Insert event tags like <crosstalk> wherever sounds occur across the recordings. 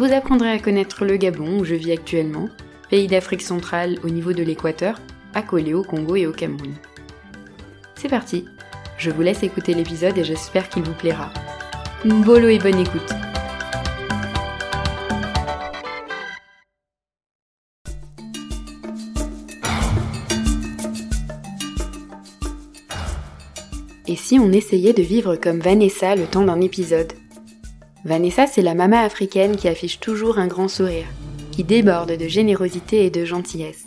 Vous apprendrez à connaître le Gabon où je vis actuellement, pays d'Afrique centrale au niveau de l'équateur, accolé au Congo et au Cameroun. C'est parti, je vous laisse écouter l'épisode et j'espère qu'il vous plaira. Bolo et bonne écoute Et si on essayait de vivre comme Vanessa le temps d'un épisode? Vanessa, c'est la mama africaine qui affiche toujours un grand sourire, qui déborde de générosité et de gentillesse.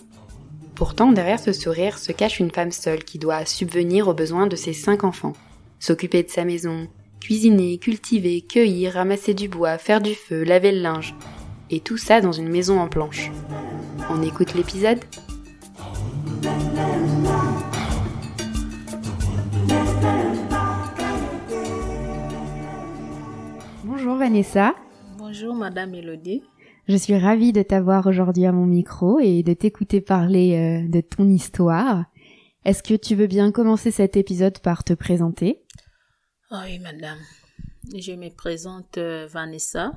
Pourtant, derrière ce sourire se cache une femme seule qui doit subvenir aux besoins de ses cinq enfants, s'occuper de sa maison, cuisiner, cultiver, cueillir, ramasser du bois, faire du feu, laver le linge. Et tout ça dans une maison en planche. On écoute l'épisode? Bonjour Vanessa. Bonjour Madame Elodie. Je suis ravie de t'avoir aujourd'hui à mon micro et de t'écouter parler euh, de ton histoire. Est-ce que tu veux bien commencer cet épisode par te présenter? Ah Oui Madame. Je me présente euh, Vanessa.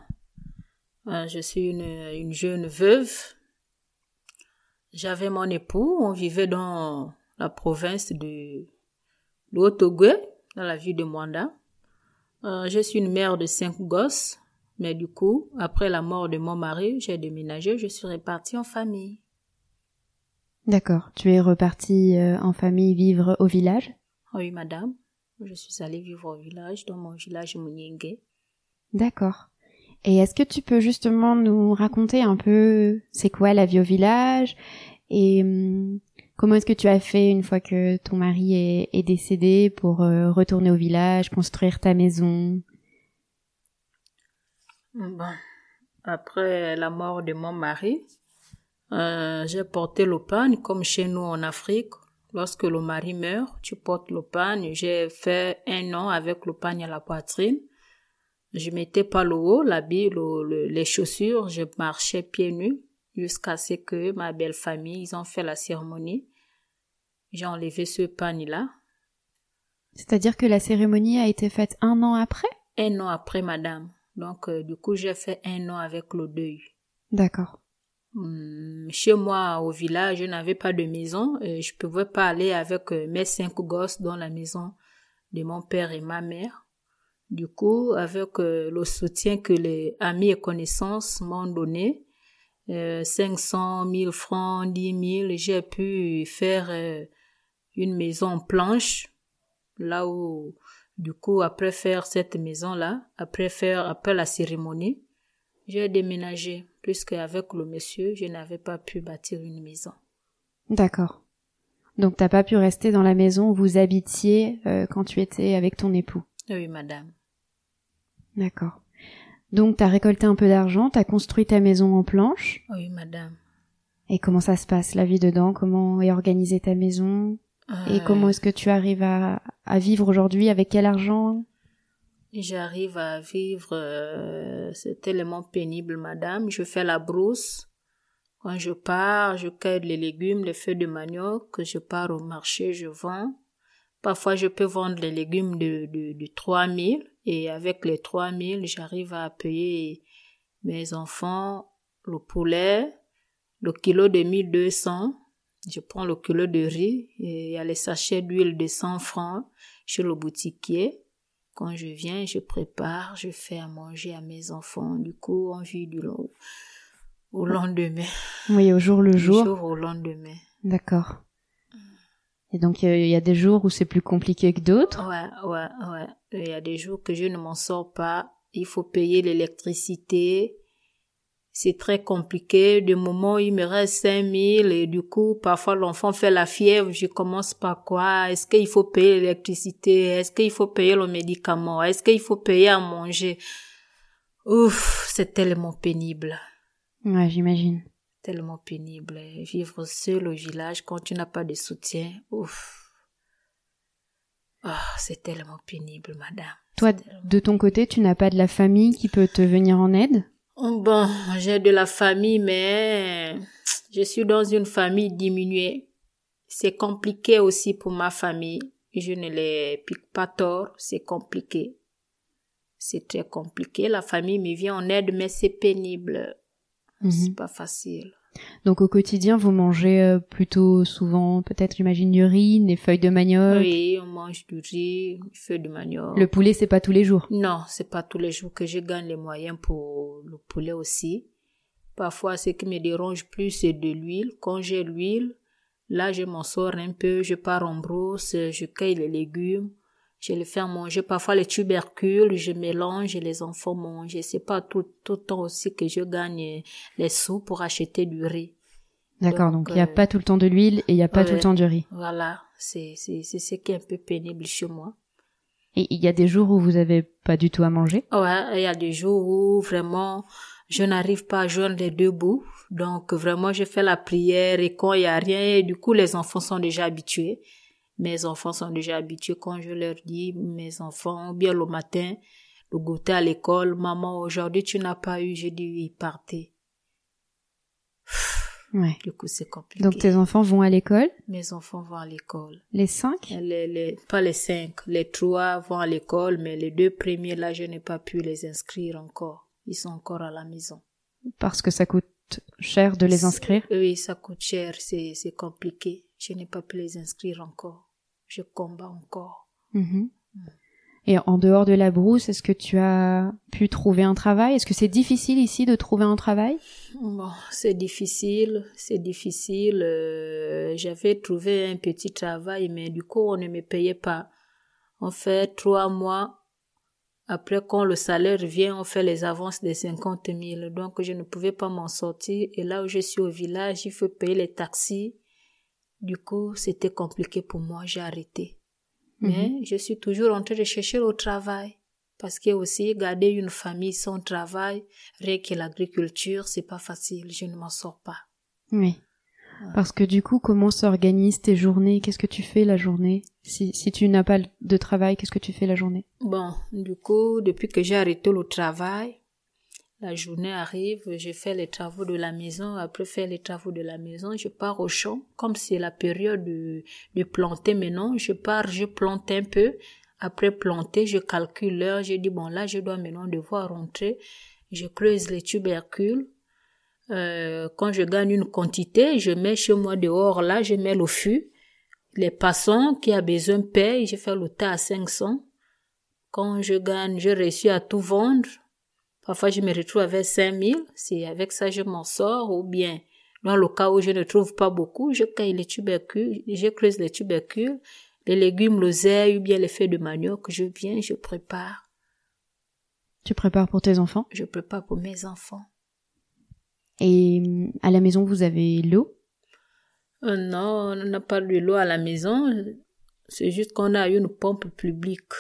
Euh, je suis une, une jeune veuve. J'avais mon époux. On vivait dans la province de l'Haut-Togo, dans la ville de Mwanda. Euh, je suis une mère de cinq gosses, mais du coup, après la mort de mon mari, j'ai déménagé, je suis repartie en famille. D'accord. Tu es repartie euh, en famille vivre au village? Oui, madame. Je suis allée vivre au village, dans mon village Mouniengue. D'accord. Et est-ce que tu peux justement nous raconter un peu c'est quoi la vie au village? Et hum, Comment est-ce que tu as fait une fois que ton mari est, décédé pour euh, retourner au village, construire ta maison? Bon, après la mort de mon mari, euh, j'ai porté l'opagne comme chez nous en Afrique. Lorsque le mari meurt, tu portes l'opagne. J'ai fait un an avec l'opagne à la poitrine. Je mettais pas le haut, l'habit, les chaussures. Je marchais pieds nus jusqu'à ce que ma belle famille, ils ont fait la cérémonie. J'ai enlevé ce pagne-là. C'est-à-dire que la cérémonie a été faite un an après? Un an après, madame. Donc, euh, du coup, j'ai fait un an avec le deuil. D'accord. Hum, chez moi, au village, je n'avais pas de maison. Et je pouvais pas aller avec euh, mes cinq gosses dans la maison de mon père et ma mère. Du coup, avec euh, le soutien que les amis et connaissances m'ont donné, euh, 500 000 francs, 10 000, j'ai pu faire euh, une maison en planche, là où, du coup, après faire cette maison-là, après faire, après la cérémonie, j'ai déménagé, puisque avec le monsieur, je n'avais pas pu bâtir une maison. D'accord. Donc t'as pas pu rester dans la maison où vous habitiez euh, quand tu étais avec ton époux? Oui, madame. D'accord. Donc, tu as récolté un peu d'argent, tu as construit ta maison en planche. Oui, madame. Et comment ça se passe, la vie dedans? Comment est organisée ta maison? Et euh. comment est-ce que tu arrives à, vivre aujourd'hui? Avec quel argent? J'arrive à vivre, euh, c'est tellement pénible, madame. Je fais la brousse. Quand je pars, je cueille les légumes, les feuilles de manioc, je pars au marché, je vends. Parfois, je peux vendre les légumes de, de, de 3000 et avec les 3000, j'arrive à payer mes enfants le poulet, le kilo de 1200. Je prends le kilo de riz et il y a les sachets d'huile de 100 francs chez le boutiquier. Quand je viens, je prépare, je fais à manger à mes enfants. Du coup, on vit du long, au lendemain. Oui, au jour le jour. Au jour au lendemain. D'accord. Et donc il y a des jours où c'est plus compliqué que d'autres. Ouais, ouais, ouais. Il y a des jours que je ne m'en sors pas. Il faut payer l'électricité. C'est très compliqué. De moment, il me reste 5000 et du coup, parfois l'enfant fait la fièvre. Je commence par quoi? Est-ce qu'il faut payer l'électricité? Est-ce qu'il faut payer le médicament? Est-ce qu'il faut payer à manger? Ouf, c'est tellement pénible. Ouais, j'imagine. Tellement pénible. Vivre seul au village quand tu n'as pas de soutien. Ouf. Ah, c'est tellement pénible, madame. Toi, de ton côté, tu n'as pas de la famille qui peut te venir en aide? Bon, j'ai de la famille, mais je suis dans une famille diminuée. C'est compliqué aussi pour ma famille. Je ne les pique pas tort, c'est compliqué. C'est très compliqué. La famille me vient en aide, mais c'est pénible. Mhm. C'est pas facile. Donc au quotidien, vous mangez euh, plutôt souvent, peut-être, j'imagine, du riz, des feuilles de manioc? Oui, on mange du riz, du feu de manioc. Le poulet, c'est pas tous les jours? Non, c'est pas tous les jours que je gagne les moyens pour le poulet aussi. Parfois, ce qui me dérange plus, c'est de l'huile. Quand j'ai l'huile, là, je m'en sors un peu, je pars en brousse, je cueille les légumes, je les fais manger. Parfois, les tubercules, je mélange et les enfants mangent. C'est pas tout, tout le temps aussi que je gagne les sous pour acheter du riz. D'accord, donc il n'y a euh, pas tout le temps de l'huile et il n'y a pas tout le temps du riz. Voilà, c'est, c'est, c'est ce qui est un peu pénible chez moi. Et il y a des jours où vous avez pas du tout à manger? Ouais, il y a des jours où vraiment je n'arrive pas à joindre les deux bouts. Donc vraiment je fais la prière et quand il y a rien, et du coup les enfants sont déjà habitués. Mes enfants sont déjà habitués quand je leur dis, mes enfants, bien le matin, le goûter à l'école, maman, aujourd'hui tu n'as pas eu, j'ai dit oui, partez. Ouais. Du coup c'est compliqué. Donc tes enfants vont à l'école, Mes enfants vont à l'école. les cinq? Les, les, pas les cinq, les trois vont à l'école, mais les deux premiers là, je n'ai pas pu les inscrire encore. Ils sont encore à la maison. parce que ça coûte cher de les inscrire? Oui, ça coûte cher, c'est, c'est compliqué. Je n'ai pas pu les inscrire encore. Je combats encore. Mhm. Et en dehors de la brousse, est-ce que tu as pu trouver un travail? Est-ce que c'est difficile ici de trouver un travail? Bon, c'est difficile, c'est difficile. Euh, j'avais trouvé un petit travail, mais du coup, on ne me payait pas. On fait trois mois. Après, quand le salaire vient, on fait les avances des 50 000. Donc, je ne pouvais pas m'en sortir. Et là où je suis au village, il faut payer les taxis. Du coup, c'était compliqué pour moi. J'ai arrêté. Mais je suis toujours en train de chercher au travail. Parce que aussi, garder une famille sans travail, rien que l'agriculture, c'est pas facile. Je ne m'en sors pas. Oui. Parce que du coup, comment s'organisent tes journées? Qu'est-ce que tu fais la journée? Si, si tu n'as pas de travail, qu'est-ce que tu fais la journée? Bon, du coup, depuis que j'ai arrêté le travail, la journée arrive, je fais les travaux de la maison. Après faire les travaux de la maison, je pars au champ. Comme c'est la période de, de planter maintenant, je pars, je plante un peu. Après planter, je calcule l'heure. Je dis, bon, là, je dois maintenant devoir rentrer. Je creuse les tubercules. Euh, quand je gagne une quantité, je mets chez moi dehors, là, je mets le fût. Les passants qui a besoin payent, je fais le tas à 500. Quand je gagne, je réussis à tout vendre. Parfois, je me retrouve avec 5000. C'est avec ça, je m'en sors. Ou bien, dans le cas où je ne trouve pas beaucoup, je caille les tubercules, je creuse les tubercules, les légumes, l'oseille ou bien les feuilles de manioc. Je viens, je prépare. Tu prépares pour tes enfants? Je prépare pour mes enfants. Et à la maison, vous avez l'eau? Euh, non, on n'a pas de l'eau à la maison. C'est juste qu'on a une pompe publique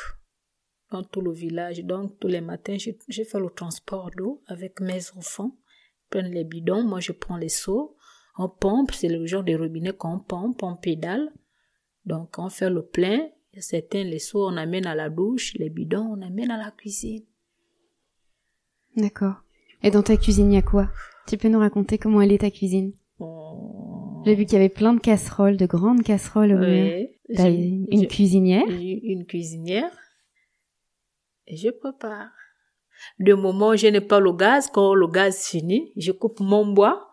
dans tout le village. Donc, tous les matins, je, je fais le transport d'eau avec mes enfants. Ils prennent les bidons, moi je prends les seaux. On pompe, c'est le genre de robinet qu'on pompe, on pédale. Donc, on fait le plein. Certains, les seaux, on amène à la douche. Les bidons, on amène à la cuisine. D'accord. Et dans ta cuisine, il y a quoi? Tu peux nous raconter comment elle est ta cuisine? On- J'ai vu qu'il y avait plein de casseroles, de grandes casseroles au mur. Ouais. T'as Je- une cuisinière? une cuisinière et je prépare. De moment où je n'ai pas le gaz, quand le gaz finit, je coupe mon bois,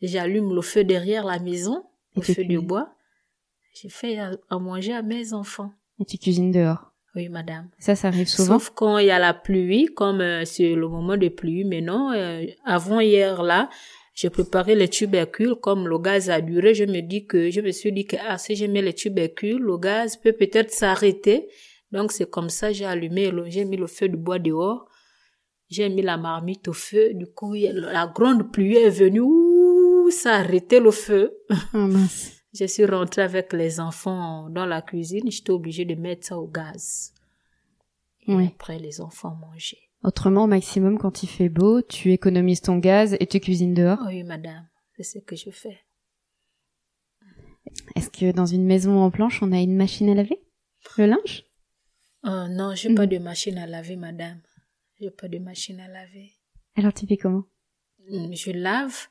j'allume le feu derrière la maison, le feu cuisines. bois. Je fais à, à manger à mes enfants. et tu cuisines dehors. Oui, madame. Ça, ça arrive souvent. Sauf quand il y a la pluie, comme euh, c'est le moment de pluie maintenant. euh, avant hier là, j'ai préparé les tubercules. Comme le gaz a duré, je me dis que je me suis dit que ah, si je mets les tubercules, le gaz peut peut-être s'arrêter. Donc c'est comme ça j'ai allumé, j'ai mis le feu de bois dehors. J'ai mis la marmite au feu. Du coup, la grande pluie est venue. Ouh, ça a arrêté le feu. Ah. <laughs> Je suis rentrée avec les enfants dans la cuisine. J'étais obligée de mettre ça au gaz. Et Oui. après, les enfants mangeaient. Autrement, au maximum, quand il fait beau, tu économises ton gaz et tu cuisines dehors Oui, madame, c'est ce que je fais. Est-ce que dans une maison en planche, on a une machine à laver? Le linge? Oh non, j'ai pas de machine à laver, madame. J'ai pas de machine à laver. Alors tu fais comment? Je lave.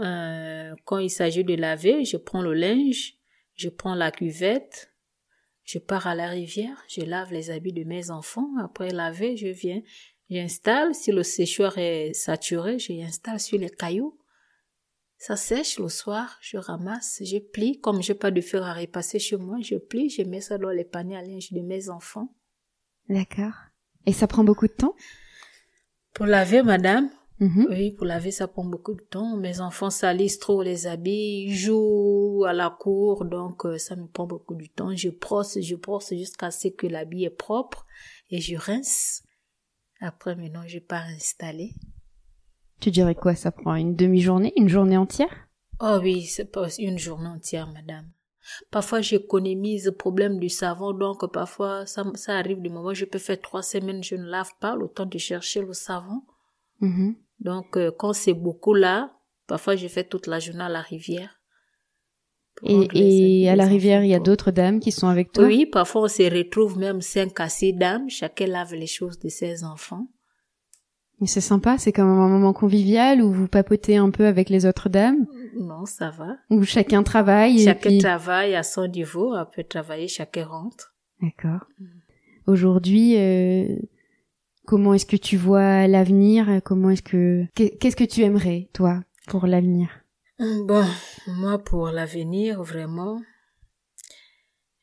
Euh, quand il s'agit de laver, je prends le linge, je prends la cuvette, je pars à la rivière, je lave les habits de mes enfants. Après laver, je viens, j'installe. Si le séchoir est saturé, je l'installe sur les cailloux. Ça sèche le soir, je ramasse, je plie. Comme j'ai pas de fer à repasser chez moi, je plie, je mets ça dans les paniers à linge de mes enfants. D'accord. Et ça prend beaucoup de temps? Pour laver, madame, Mhm. oui, pour laver, ça prend beaucoup de temps. Mes enfants salissent trop les habits, ils jouent à la cour, donc euh, ça me prend beaucoup de temps. Je brosse, je brosse jusqu'à ce que l'habit est propre et je rince. Après, maintenant, je pars installer. Tu dirais quoi? Ça prend une demi-journée? Une journée entière? Oh oui, c'est pas une journée entière, madame. Parfois, j'économise le problème du savon, donc parfois, ça, ça arrive du moment où je peux faire trois semaines, je ne lave pas, le temps de chercher le savon. Mhm. Donc, euh, quand c'est beaucoup là, parfois, je fais toute la journée à la rivière. Et, et à la rivière, il y a d'autres dames qui sont avec toi? Oui, parfois, on se retrouve même cinq à six dames, chacun lave les choses de ses enfants. Et c'est sympa, c'est comme un moment convivial où vous papotez un peu avec les autres dames, Non, ça va. où chacun travaille. Chacun puis- travaille à son niveau, après travailler, chacun rentre. D'accord. Aujourd'hui, euh, comment est-ce que tu vois l'avenir? Comment est-ce que qu'est- qu'est-ce que tu aimerais toi pour l'avenir? Bon, moi, pour l'avenir, vraiment,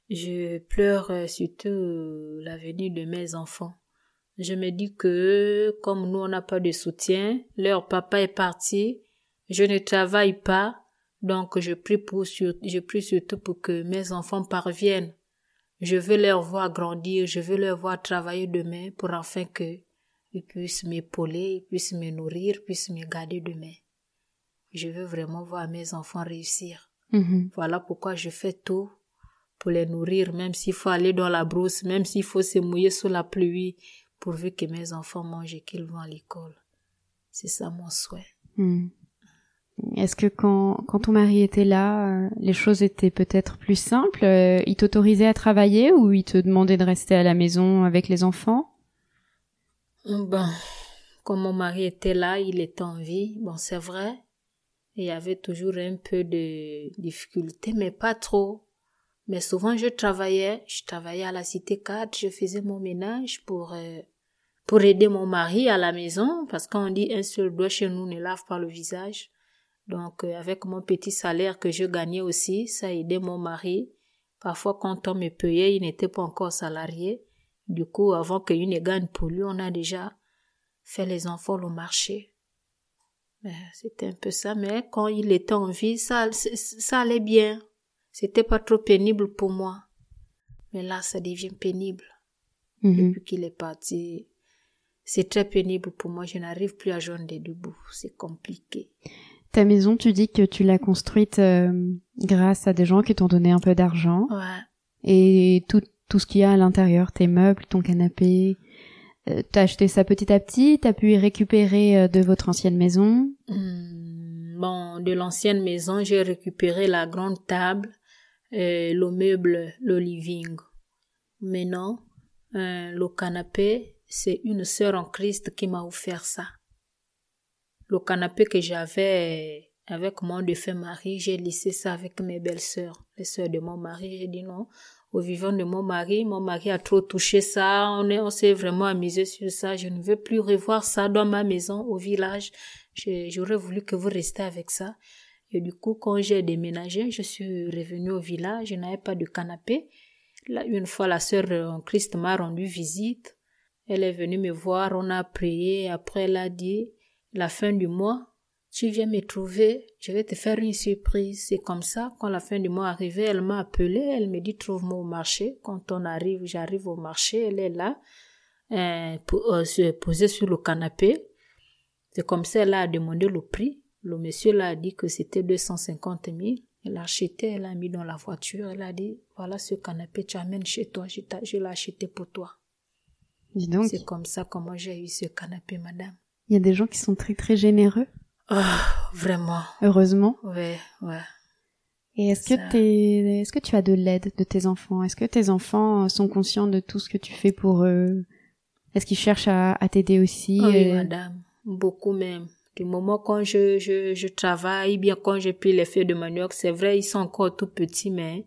je pleure surtout l'avenir de mes enfants. Je me dis que comme nous, on n'a pas de soutien, leur papa est parti, je ne travaille pas, donc je prie pour je prie surtout pour que mes enfants parviennent. Je veux leur voir grandir, je veux leur voir travailler demain pour enfin que ils puissent m'épauler, ils puissent me nourrir, puissent me garder demain. Je veux vraiment voir mes enfants réussir. Mhm. Voilà pourquoi je fais tout pour les nourrir, même s'il faut aller dans la brousse, même s'il faut se mouiller sous la pluie, pourvu que mes enfants mangent et qu'ils vont à l'école. C'est ça mon souhait. Hmm. Est-ce que quand, ton mari était là, euh, les choses étaient peut-être plus simples Euh, Il t'autorisait à travailler ou il te demandait de rester à la maison avec les enfants? Bon, quand mon mari était là, il était en vie. Bon, c'est vrai. Il y avait toujours un peu de difficulté, mais pas trop. Mais souvent, je travaillais. Je travaillais à la cité 4. Je faisais mon ménage pour, euh, pour aider mon mari à la maison. Parce qu'on dit un seul doigt chez nous ne lave pas le visage. Donc, euh, avec mon petit salaire que je gagnais aussi, ça aidait mon mari. Parfois, quand on me payait, il n'était pas encore salarié. Du coup, avant qu'il ne gagne pour lui, on a déjà fait les enfants au marché. Mais C'était un peu ça, mais quand il était en vie, ça, ça allait bien. C'était pas trop pénible pour moi. Mais là, ça devient pénible. Mhm. Depuis qu'il est parti, c'est très pénible pour moi. Je n'arrive plus à joindre des deux bouts. C'est compliqué. Ta maison, tu dis que tu l'as construite euh, grâce à des gens qui t'ont donné un peu d'argent Ouais. et tout, tout ce qu'il y a à l'intérieur, tes meubles, ton canapé. Euh, t'as acheté ça petit à petit, t'as pu récupérer euh, de votre ancienne maison? Hmm, Bon, de l'ancienne maison, j'ai récupéré la grande table, euh, le meuble, le living. Maintenant, le canapé, c'est une sœur en Christ qui m'a offert ça. Le canapé que j'avais avec mon défunt mari, j'ai laissé ça avec mes belles sœurs, les sœurs de mon mari. J'ai dit non, au vivant de mon mari, mon mari a trop touché ça, on est, on s'est vraiment amusé sur ça. Je ne veux plus revoir ça dans ma maison au village. J'aurais voulu que vous restiez avec ça. Et du coup, quand j'ai déménagé, je suis revenue au village, je n'avais pas de canapé. Là, une fois, la sœur en Christ m'a rendu visite. Elle est venue me voir, on a prié. Après, elle a dit, la fin du mois, tu viens me trouver, je vais te faire une surprise. C'est comme ça, quand la fin du mois arrivait, elle m'a appelé, elle me dit, trouve-moi au marché. Quand on arrive, j'arrive au marché, elle est là, euh, pour, euh, se poser sur le canapé. C'est comme ça, elle a demandé le prix. Le monsieur l'a dit que c'était 250 000. Elle a acheté, elle a mis dans la voiture. Elle a dit, voilà ce canapé, tu amènes chez toi. Je, je l'ai acheté pour toi. Dis donc. C'est comme ça comment j'ai eu ce canapé, madame. Il y a des gens qui sont très très généreux. Ah, vraiment. Heureusement. Ouais, ouais. Et est-ce que t'es, est-ce que tu as de l'aide de tes enfants? Est-ce que tes enfants sont conscients de tout ce que tu fais pour eux? Est-ce qu'ils cherchent à, à t'aider aussi Oui, madame. Beaucoup même. Du moment quand je, je, je travaille, bien quand je pille les feuilles de manioc, c'est vrai, ils sont encore tout petits, mais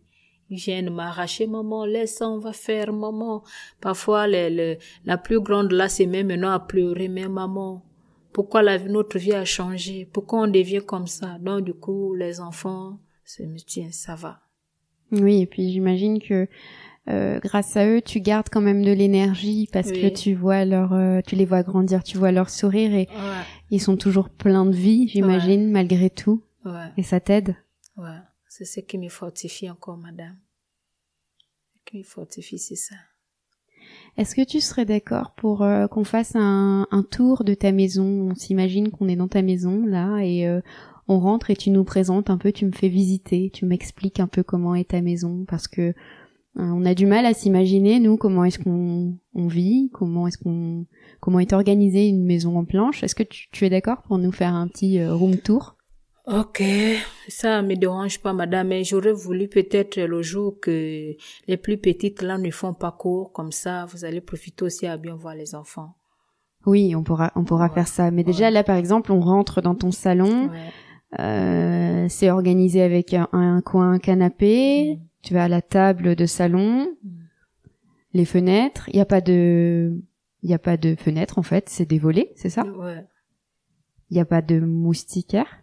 ils viennent m'arracher, maman, laisse ça, on va faire, maman. Parfois, les, la plus grande là, c'est même maintenant à pleurer, mais maman, pourquoi la, notre vie a changé? Pourquoi on devient comme ça? Donc, du coup, les enfants, c'est, tiens, ça va. Oui, et puis j'imagine que euh, grâce à eux, tu gardes quand même de l'énergie parce que tu vois leur, euh, tu les vois grandir, tu vois leur sourire et ils sont toujours pleins de vie, j'imagine, malgré tout. Ouais. Et ça t'aide? Ouais, c'est ce qui me fortifie encore, madame. Ce qui me fortifie, c'est ça. Est-ce que tu serais d'accord pour euh, qu'on fasse un, tour de ta maison? On s'imagine qu'on est dans ta maison là et on rentre et tu nous présentes un peu, tu me fais visiter, tu m'expliques un peu comment est ta maison parce que euh, on a du mal à s'imaginer nous comment est-ce qu'on on vit, comment est-ce qu'on comment est organisée une maison en planche. Est-ce que tu, tu es d'accord pour nous faire un petit euh, room tour? Ok, ça me dérange pas, madame, mais j'aurais voulu peut-être le jour que les plus petites là ne font pas cours, comme ça, vous allez profiter aussi à bien voir les enfants. Oui, on pourra, on pourra faire ça. Mais déjà là, par exemple, on rentre dans ton salon. Euh, c'est organisé avec un, un coin canapé. Mm tu vas à la table de salon, les fenêtres, il n'y a pas de il y a pas de fenêtres en fait, c'est des volets, c'est ça? Ouais. Il n'y a pas de moustiquaires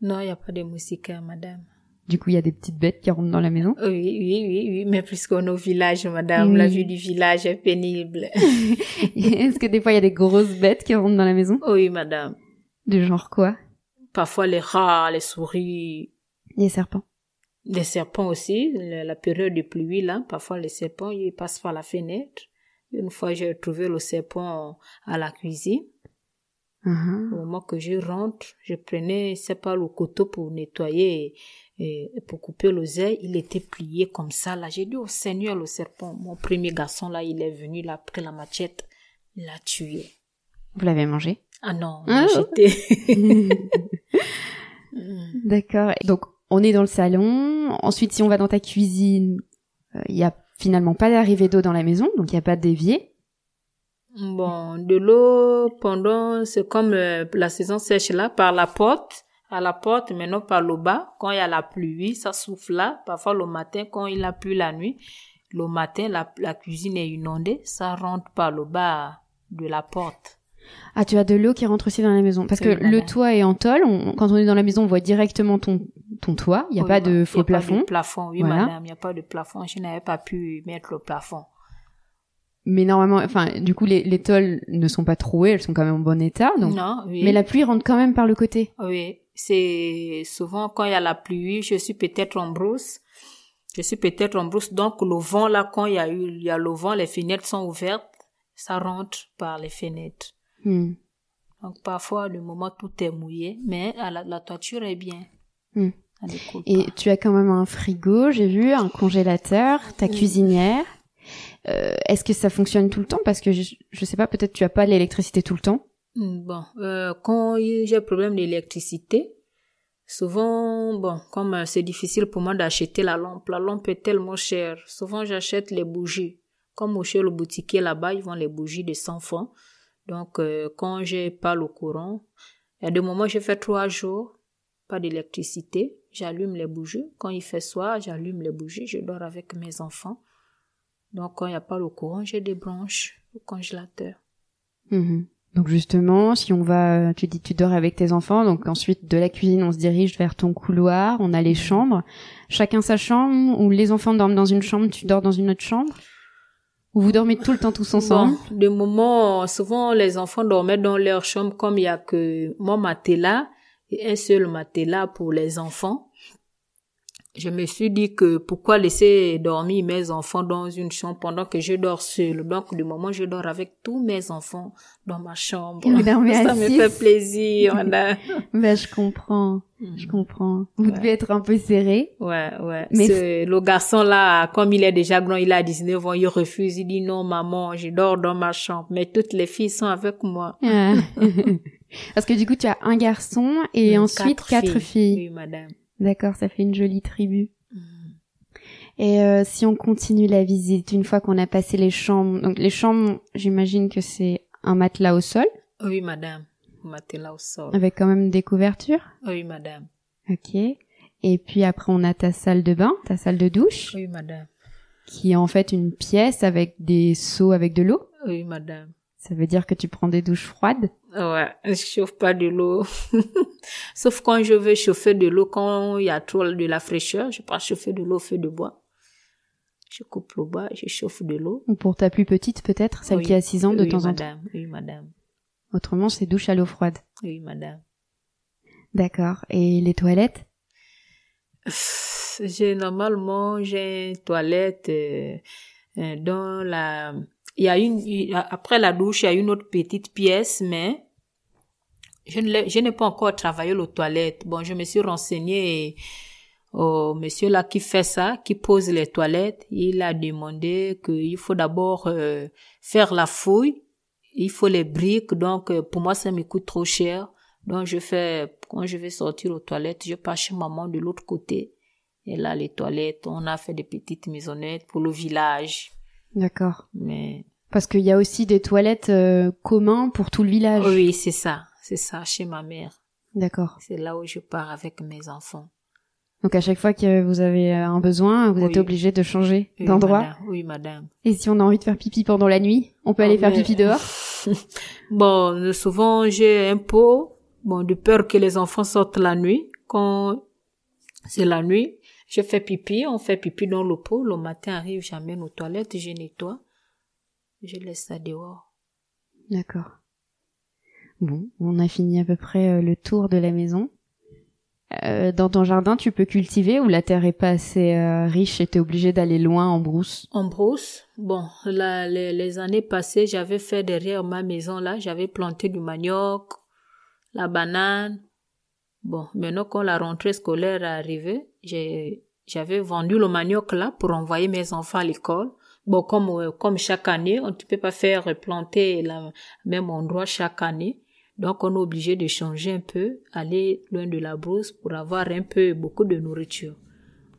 Non, il n'y a pas de moustiquaires, madame. Du coup, il y a des petites bêtes qui rentrent dans la maison Oui, oui, oui, oui, mais puisqu'on est au village, madame, la vue du village est pénible. <laughs> Est-ce que des fois, il y a des grosses bêtes qui rentrent dans la maison? Oui, madame. Du genre quoi? Parfois les rats, les souris. Les serpents les serpents aussi, la période de pluie là, parfois les serpents ils passent par la fenêtre. Une fois j'ai trouvé le serpent à la cuisine. Uh-huh. Au moment que je rentre, je prenais, c'est pas le couteau pour nettoyer et, pour couper l'oseille, il était plié comme ça là. J'ai dit au Seigneur le serpent, mon premier garçon là, il est venu là après la machette, il l'a tué. Vous l'avez mangé? Ah non, ah. j'étais. <laughs> <laughs> D'accord. Donc on est dans le salon. Ensuite, si on va dans ta cuisine, il euh, y a finalement pas d'arrivée d'eau dans la maison, donc il y a pas d'évier. Bon, de l'eau pendant, c'est comme euh, la saison sèche là, par la porte, à la porte, maintenant par le bas. Quand il y a la pluie, ça souffle là. Parfois le matin, quand il a plu la nuit, le matin, la, la cuisine est inondée, ça rentre par le bas de la porte. Ah, tu as de l'eau qui rentre aussi dans la maison. Parce que le toit est en tôle. quand on est dans la maison, on voit directement ton, ton toit. Il n'y a pas de faux plafond. Il n'y a pas de plafond, oui, madame. Il n'y a pas de plafond. Je n'avais pas pu mettre le plafond. Mais normalement, enfin, du coup, les, les tôles ne sont pas trouées. Elles sont quand même en bon état. Donc... Non, oui. Mais la pluie rentre quand même par le côté. Oui. C'est souvent quand il y a la pluie, je suis peut-être en brousse. Je suis peut-être en brousse. Donc, le vent, là, quand il y a eu, il y a le vent, les fenêtres sont ouvertes. Ça rentre par les fenêtres. Hmm. Donc parfois, le moment tout est mouillé, mais la, toiture est bien. Hmm. Et tu as quand même un frigo, j'ai vu, un congélateur, ta cuisinière. Euh, Est-ce que ça fonctionne tout le temps? Parce que je, je sais pas, peut-être tu as pas l'électricité tout le temps. Hmm, bon, euh, quand j'ai problème d'électricité, souvent, bon, comme euh, c'est difficile pour moi d'acheter la lampe, la lampe est tellement chère. Souvent, j'achète les bougies. Comme chez le boutiquier là-bas, ils vendent les bougies de 100 francs. Donc, quand j'ai pas le courant, il y a des moments je fais trois jours, pas d'électricité, j'allume les bougies. Quand il fait soir, j'allume les bougies, je dors avec mes enfants. Donc, quand il n'y a pas le courant, j'ai des branches au congélateur. Mhm. Donc justement, si on va, tu dis tu dors avec tes enfants, donc ensuite de la cuisine on se dirige vers ton couloir, on a les mhm. chambres, chacun sa chambre, ou les enfants dorment dans une chambre, tu dors dans une autre chambre? Ou vous dormez tout le temps tous <laughs> ensemble? bon, De moment, souvent les enfants dormaient dans leur chambre comme il y a que mon matelas et un seul matelas pour les enfants. Je me suis dit que pourquoi laisser dormir mes enfants dans une chambre pendant que je dors seule? Donc, du moment je dors avec tous mes enfants dans ma chambre. <laughs> ça me fait plaisir. <laughs> ben, je comprends. Je mm. comprends. Vous devez être un peu serré. Ouais, ouais. Mais le garçon là, comme il est déjà grand, il a 19 ans, il refuse. Il dit non, maman, je dors dans ma chambre. Mais toutes les filles sont avec moi. Ah. <laughs> Parce que du coup, tu as un garçon et ensuite quatre, filles. Oui, madame. D'accord, ça fait une jolie tribu. Mm. Et euh, si on continue la visite, une fois qu'on a passé les chambres, donc les chambres, j'imagine que c'est un matelas au sol? Oui, madame, matelas au sol. Avec quand même des couvertures? Oui, madame. Ok. Et puis après, on a ta salle de bain, ta salle de douche. Oui, madame. Qui est en fait une pièce avec des seaux avec de l'eau. Oui, madame. Ça veut dire que tu prends des douches froides? Ouais, je chauffe pas de l'eau. <laughs> Sauf quand je veux chauffer de l'eau, quand il y a trop de la fraîcheur, je prends chauffer de l'eau au feu de bois. Je coupe le bois, je chauffe de l'eau. Ou pour ta plus petite peut-être, celle qui a 6 ans de temps en temps. Oui, madame. Autrement, c'est douche à l'eau froide. Oui, madame. D'accord. Et les toilettes? J'ai normalement j'ai une toilette euh, euh, dans la il y a une, après la douche, il y a une autre petite pièce, mais je ne je n'ai pas encore travaillé aux toilettes. Bon, je me suis renseignée au monsieur là qui fait ça, qui pose les toilettes. Il a demandé qu'il faut d'abord euh, faire la fouille. Il faut les briques. Donc, euh, pour moi, ça me coûte trop cher. Donc, je fais, quand je vais sortir aux toilettes, je passe chez maman de l'autre côté. Et là, les toilettes, on a fait des petites maisonnettes pour le village. D'accord. Mais parce qu'il y a aussi des toilettes euh, communs pour tout le village. Oui, c'est ça, c'est ça, chez ma mère. D'accord. C'est là où je pars avec mes enfants. Donc à chaque fois que vous avez euh, un besoin, vous êtes obligé de changer d'endroit. Oui, madame. Et si on a envie de faire pipi pendant la nuit, on peut aller oh, faire pipi dehors. <laughs> bon, souvent j'ai un pot, bon, de peur que les enfants sortent la nuit. Quand c'est la nuit, je fais pipi, on fait pipi dans le pot. Le matin arrive, j'amène aux toilettes, je nettoie. Je laisse ça dehors. D'accord. Bon, on a fini à peu près euh, le tour de la maison. Euh, dans ton jardin, tu peux cultiver ou la terre est pas assez euh, riche et t'es obligé d'aller loin en brousse? En brousse? Bon, là, les, années passées, j'avais fait derrière ma maison là, j'avais planté du manioc, la banane. Bon, maintenant quand la rentrée scolaire est arrivée, j'avais vendu le manioc là pour envoyer mes enfants à l'école. Bon, comme, euh, comme chaque année, on ne peut pas faire planter le même endroit chaque année. Donc, on est obligé de changer un peu, aller loin de la brousse pour avoir un peu, beaucoup de nourriture.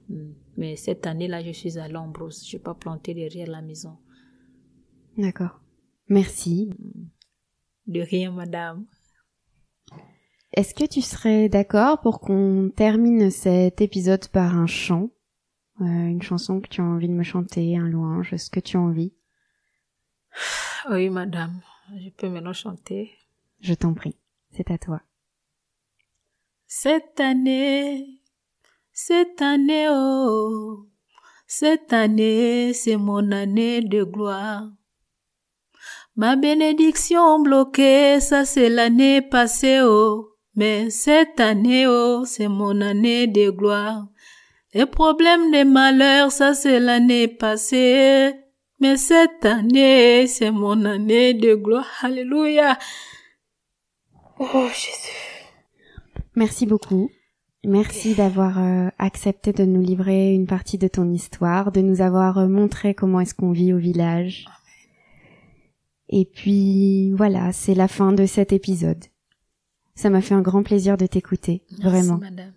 Hmm. Mais cette année-là, je suis allée en brousse. Je n'ai pas planté derrière la maison. D'accord. Merci. Hmm. De rien, madame. Est-ce que tu serais d'accord pour qu'on termine cet épisode par un chant? Euh, une chanson que tu as envie de me chanter, un louange, ce que tu as envie. Oui, madame. Je peux maintenant chanter. Je t'en prie. C'est à toi. Cette année, cette année, oh, cette année, c'est mon année de gloire. Ma bénédiction bloquée, ça c'est l'année passée, oh. Mais cette année, oh, c'est mon année de gloire. Les problèmes, les malheurs, ça c'est l'année passée. Mais cette année, c'est mon année de gloire. Alléluia. Oh Jésus. Merci beaucoup. Merci d'avoir euh, accepté de nous livrer une partie de ton histoire, de nous avoir euh, montré comment est-ce qu'on vit au village. Et puis voilà, c'est la fin de cet épisode. Ça m'a fait un grand plaisir de t'écouter, vraiment. Madame.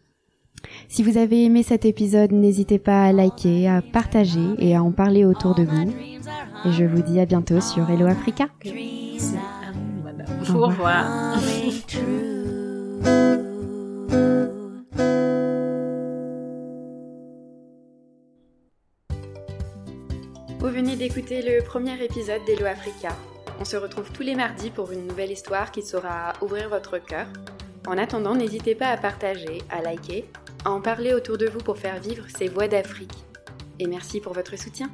Si vous avez aimé cet épisode, n'hésitez pas à liker, à partager et à en parler autour de vous. Et je vous dis à bientôt sur Hello Africa. Au revoir. Vous venez d'écouter le premier épisode d'Hello Africa. On se retrouve tous les mardis pour une nouvelle histoire qui saura ouvrir votre cœur. En attendant, n'hésitez pas à partager, à liker à en parler autour de vous pour faire vivre ces voix d'Afrique. Et merci pour votre soutien.